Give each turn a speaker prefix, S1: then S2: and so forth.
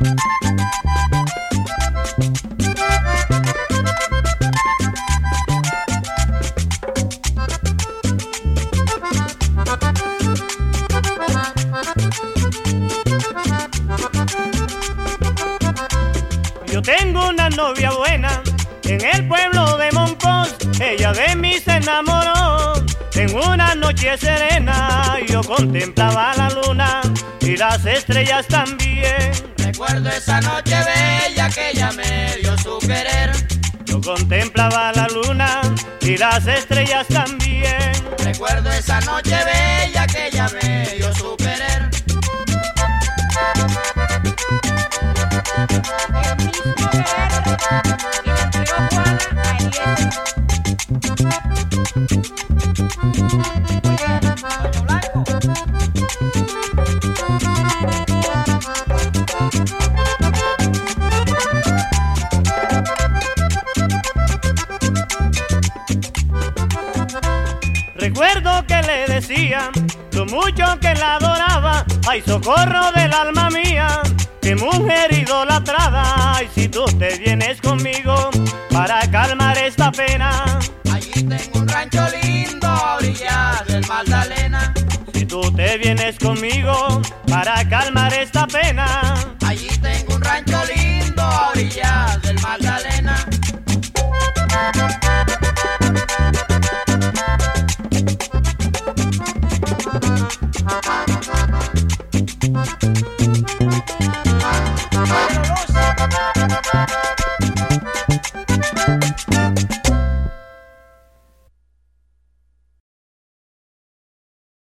S1: Yo tengo una novia buena en el pueblo de Monpós, ella de mí se enamoró. En una noche serena yo contemplaba la luna y las estrellas también.
S2: Recuerdo esa noche bella que ella me dio su querer.
S1: Yo contemplaba la luna y las estrellas también.
S2: Recuerdo esa noche bella que ella me dio su querer.
S3: El mismo querer que le entregó Juana a Eliezer.
S1: Recuerdo que le decía lo mucho que la adoraba, ay socorro del alma mía, que mujer idolatrada, ay si tú te vienes conmigo para calmar esta pena,
S2: Allí tengo un rancho lindo a orillas del Magdalena.
S1: si tú te vienes conmigo para calmar esta pena,
S2: Bye.